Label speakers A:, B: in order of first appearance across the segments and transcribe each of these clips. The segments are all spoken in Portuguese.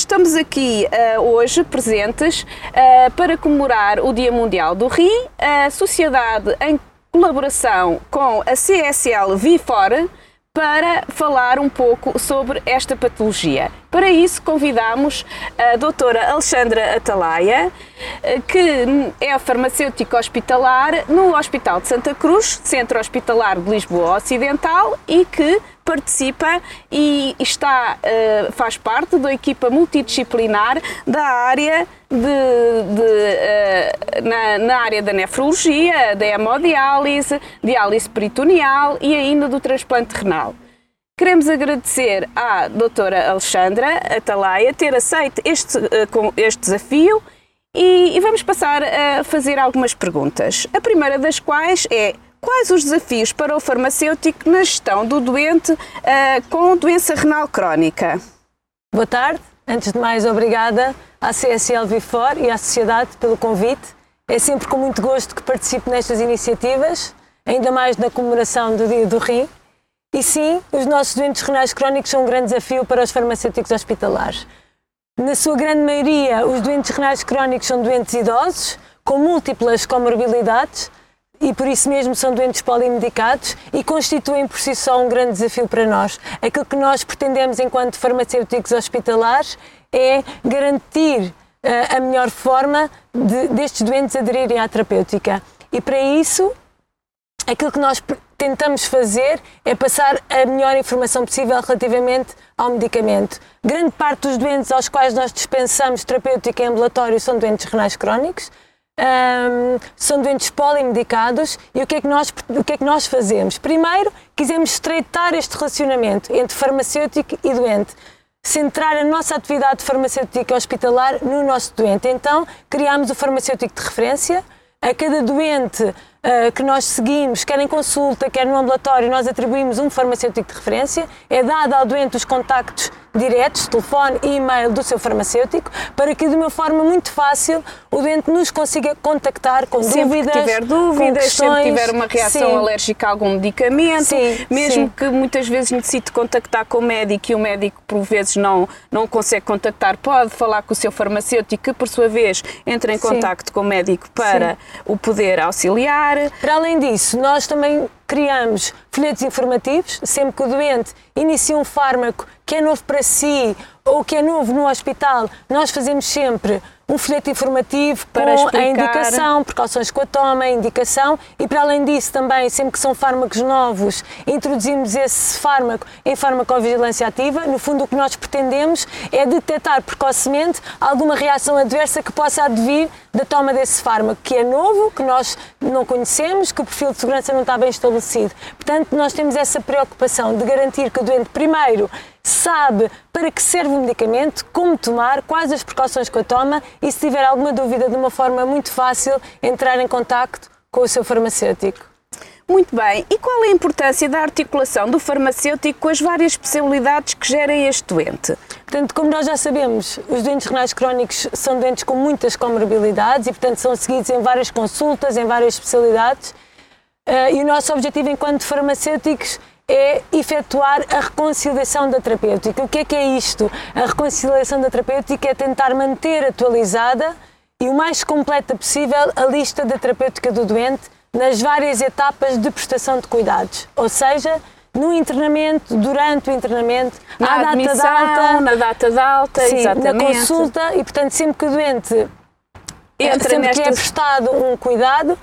A: estamos aqui uh, hoje presentes uh, para comemorar o Dia Mundial do Rim, a Sociedade em colaboração com a CSL Vifor para falar um pouco sobre esta patologia. Para isso, convidamos a doutora Alexandra Atalaia, eh, que é farmacêutica hospitalar no Hospital de Santa Cruz, Centro Hospitalar de Lisboa Ocidental, e que participa e está, uh, faz parte da equipa multidisciplinar da área de, de uh, na, na, área da nefrologia, da hemodiálise, diálise peritoneal e ainda do transplante renal. Queremos agradecer à doutora Alexandra Atalaia ter aceito este, uh, este desafio e, e vamos passar a fazer algumas perguntas. A primeira das quais é Quais os desafios para o farmacêutico na gestão do doente uh, com doença renal crónica?
B: Boa tarde. Antes de mais, obrigada à CSL Vifor e à Sociedade pelo convite. É sempre com muito gosto que participo nestas iniciativas, ainda mais na comemoração do Dia do Rim. E sim, os nossos doentes renais crónicos são um grande desafio para os farmacêuticos hospitalares. Na sua grande maioria, os doentes renais crónicos são doentes idosos, com múltiplas comorbilidades, e por isso mesmo são doentes polimedicados e constituem por si só um grande desafio para nós. Aquilo que nós pretendemos enquanto farmacêuticos hospitalares é garantir uh, a melhor forma de, destes doentes aderirem à terapêutica. E para isso, aquilo que nós tentamos fazer é passar a melhor informação possível relativamente ao medicamento. Grande parte dos doentes aos quais nós dispensamos terapêutica em ambulatório são doentes renais crónicos um, são doentes polimedicados e o que, é que nós, o que é que nós fazemos? Primeiro, quisemos estreitar este relacionamento entre farmacêutico e doente centrar a nossa atividade farmacêutica hospitalar no nosso doente. Então, criámos o farmacêutico de referência. A cada doente uh, que nós seguimos, quer em consulta, quer no ambulatório, nós atribuímos um farmacêutico de referência. É dado ao doente os contactos diretos, telefone e e-mail do seu farmacêutico, para que de uma forma muito fácil o doente nos consiga contactar com
A: sempre
B: dúvidas.
A: Se tiver dúvidas, se tiver uma reação sim. alérgica a algum medicamento, sim, mesmo sim. que muitas vezes necessite contactar com o médico e o médico por vezes não, não consegue contactar, pode falar com o seu farmacêutico que por sua vez entra em contacto com o médico para o poder auxiliar.
B: Para além disso, nós também criamos folhetos informativos, sempre que o doente inicia um fármaco que é novo para si ou que é novo no hospital, nós fazemos sempre um folheto informativo para com explicar. a indicação, precauções com a toma, a indicação e para além disso também, sempre que são fármacos novos, introduzimos esse fármaco em farmacovigilância ativa. No fundo o que nós pretendemos é detectar precocemente alguma reação adversa que possa advir da toma desse fármaco, que é novo, que nós não conhecemos, que o perfil de segurança não está bem estabelecido. Portanto, nós temos essa preocupação de garantir que o doente primeiro sabe para que serve o medicamento, como tomar, quais as precauções que a toma e se tiver alguma dúvida, de uma forma muito fácil, entrar em contacto com o seu farmacêutico.
A: Muito bem. E qual é a importância da articulação do farmacêutico com as várias especialidades que gerem este doente?
B: Portanto, como nós já sabemos, os doentes renais crónicos são doentes com muitas comorbilidades e, portanto, são seguidos em várias consultas, em várias especialidades. Uh, e o nosso objetivo enquanto farmacêuticos é efetuar a reconciliação da terapêutica. O que é que é isto? A reconciliação da terapêutica é tentar manter atualizada e o mais completa possível a lista da terapêutica do doente nas várias etapas de prestação de cuidados. Ou seja, no internamento, durante o internamento,
A: na à data de alta, na data de alta,
B: sim,
A: exatamente.
B: na consulta e, portanto, sempre que o doente entra sempre nestas... que é prestado um cuidado,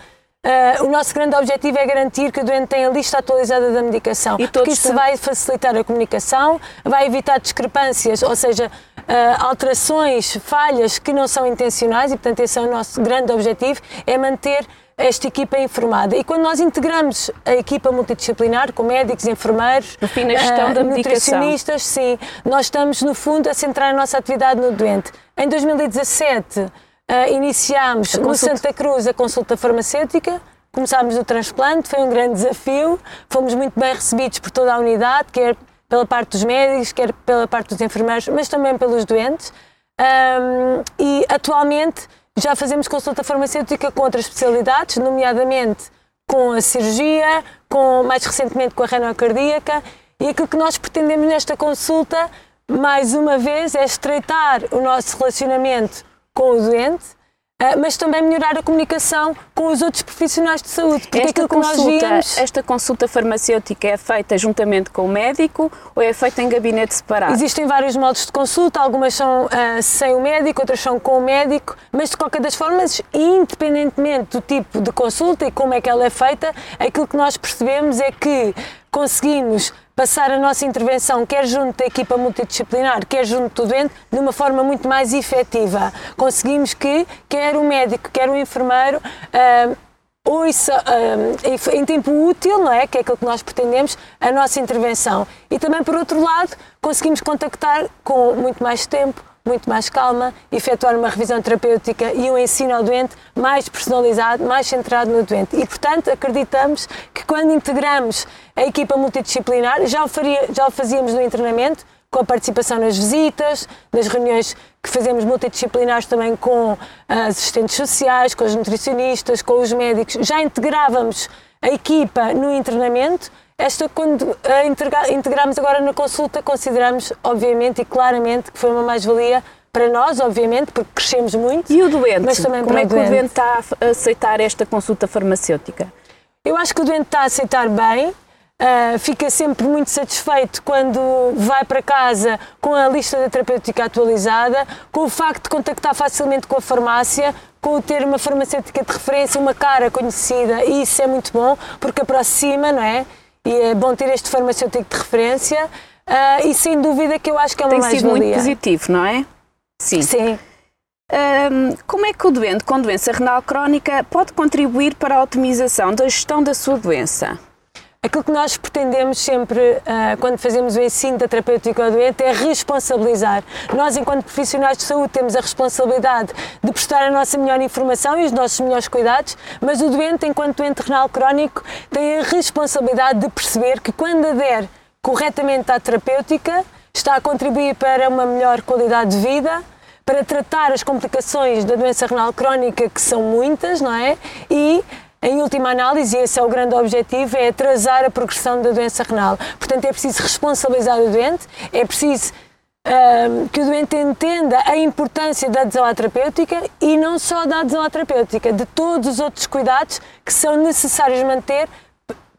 B: Uh, o nosso grande objetivo é garantir que o doente tenha a lista atualizada da medicação, e porque isso vai facilitar a comunicação, vai evitar discrepâncias, ou seja, uh, alterações, falhas que não são intencionais, e portanto esse é o nosso grande objetivo, é manter esta equipa informada. E quando nós integramos a equipa multidisciplinar, com médicos, enfermeiros,
A: no fim, na gestão uh, da
B: nutricionistas, sim, nós estamos, no fundo, a centrar a nossa atividade no doente. Em 2017, Uh, iniciámos no Santa Cruz a consulta farmacêutica, começámos o transplante, foi um grande desafio, fomos muito bem recebidos por toda a unidade, quer pela parte dos médicos, quer pela parte dos enfermeiros, mas também pelos doentes. Um, e atualmente já fazemos consulta farmacêutica com outras especialidades, nomeadamente com a cirurgia, com mais recentemente com a renal cardíaca, e aquilo que nós pretendemos nesta consulta mais uma vez, é estreitar o nosso relacionamento com o doente, Uh, mas também melhorar a comunicação com os outros profissionais de saúde.
A: Porque esta, consulta, víamos... esta consulta farmacêutica é feita juntamente com o médico ou é feita em gabinete separado?
B: Existem vários modos de consulta, algumas são uh, sem o médico, outras são com o médico, mas de qualquer das formas, independentemente do tipo de consulta e como é que ela é feita, aquilo que nós percebemos é que conseguimos passar a nossa intervenção, quer junto da equipa multidisciplinar, quer junto do doente, de uma forma muito mais efetiva. Conseguimos que quer o médico, quer o enfermeiro uh, ouça uh, em tempo útil, não é? Que é aquilo que nós pretendemos, a nossa intervenção. E também, por outro lado, conseguimos contactar com muito mais tempo, muito mais calma, efetuar uma revisão terapêutica e um ensino ao doente mais personalizado, mais centrado no doente. E, portanto, acreditamos que quando integramos a equipa multidisciplinar, já o, faria, já o fazíamos no internamento, com a participação nas visitas, nas reuniões que fazemos multidisciplinares também com assistentes sociais, com os nutricionistas, com os médicos, já integrávamos a equipa no internamento, esta, quando a integramos agora na consulta, consideramos, obviamente e claramente, que foi uma mais-valia para nós, obviamente, porque crescemos muito.
A: E o doente? Mas também Como é que o doente. o doente está a aceitar esta consulta farmacêutica?
B: Eu acho que o doente está a aceitar bem. Uh, fica sempre muito satisfeito quando vai para casa com a lista da terapêutica atualizada, com o facto de contactar facilmente com a farmácia, com o ter uma farmacêutica de referência, uma cara conhecida, e isso é muito bom, porque aproxima, não é? E é bom ter este farmacêutico de referência uh, e sem dúvida que eu acho que é uma mais-valia.
A: Tem sido muito positivo, não é?
B: Sim. Sim.
A: Um, como é que o doente com doença renal crónica pode contribuir para a otimização da gestão da sua doença?
B: Aquilo que nós pretendemos sempre, uh, quando fazemos o ensino da terapêutica ao doente, é responsabilizar. Nós, enquanto profissionais de saúde, temos a responsabilidade de prestar a nossa melhor informação e os nossos melhores cuidados, mas o doente, enquanto doente renal crónico, tem a responsabilidade de perceber que, quando adere corretamente à terapêutica, está a contribuir para uma melhor qualidade de vida, para tratar as complicações da doença renal crónica, que são muitas, não é? E em última análise, e esse é o grande objetivo, é atrasar a progressão da doença renal. Portanto, é preciso responsabilizar o doente, é preciso uh, que o doente entenda a importância da adesão à terapêutica e não só da adesão à terapêutica, de todos os outros cuidados que são necessários manter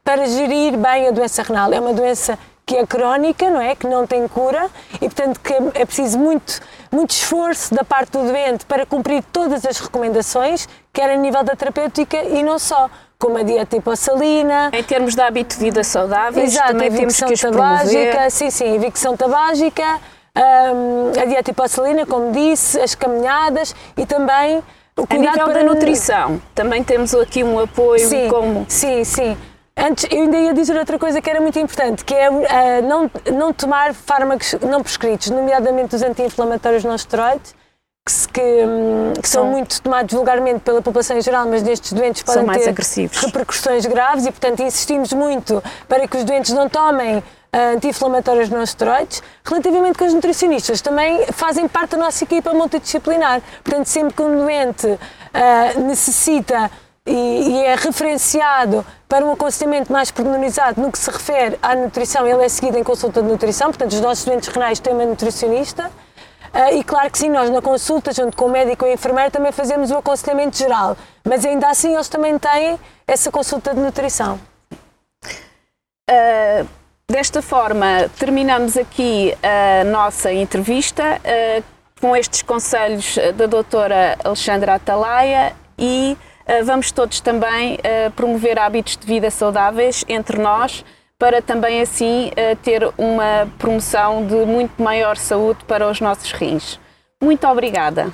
B: para gerir bem a doença renal. É uma doença que é crónica, não é? Que não tem cura e, portanto, que é preciso muito, muito esforço da parte do doente para cumprir todas as recomendações, quer a nível da terapêutica e não só como a dieta hipossalina.
A: Em termos de hábito de vida saudáveis, Exato, também temos que
B: tabágica, sim, sim, evicção tabágica, um, a dieta hipossalina, como disse, as caminhadas e também
A: o cuidado a nível para... da nutrição, também temos aqui um apoio
B: sim,
A: como...
B: Sim, sim. Antes, eu ainda ia dizer outra coisa que era muito importante, que é uh, não, não tomar fármacos não prescritos, nomeadamente os anti-inflamatórios não esteroides, que, que, hum, que são, muito tomados vulgarmente pela população em geral, mas nestes doentes podem ter
A: agressivos.
B: repercussões graves e, portanto, insistimos muito para que os doentes não tomem ah, anti-inflamatórios não esteroides, relativamente com os nutricionistas, também fazem parte da nossa equipa multidisciplinar. Portanto, sempre que um doente uh, necessita e, é referenciado para um aconselhamento mais pormenorizado no que se refere à nutrição, ele é seguido em consulta de nutrição, portanto, os nossos doentes renais têm uma nutricionista. Uh, e claro que sim, nós na consulta, junto com o médico e o enfermeiro, também fazemos o aconselhamento geral, mas ainda assim eles também têm essa consulta de nutrição.
A: Uh, desta forma, terminamos aqui a nossa entrevista uh, com estes conselhos da doutora Alexandra Atalaia e vamos todos também eh, promover hábitos de vida saudáveis entre nós, para também assim eh, ter uma promoção de muito maior saúde para os nossos rins. Muito obrigada.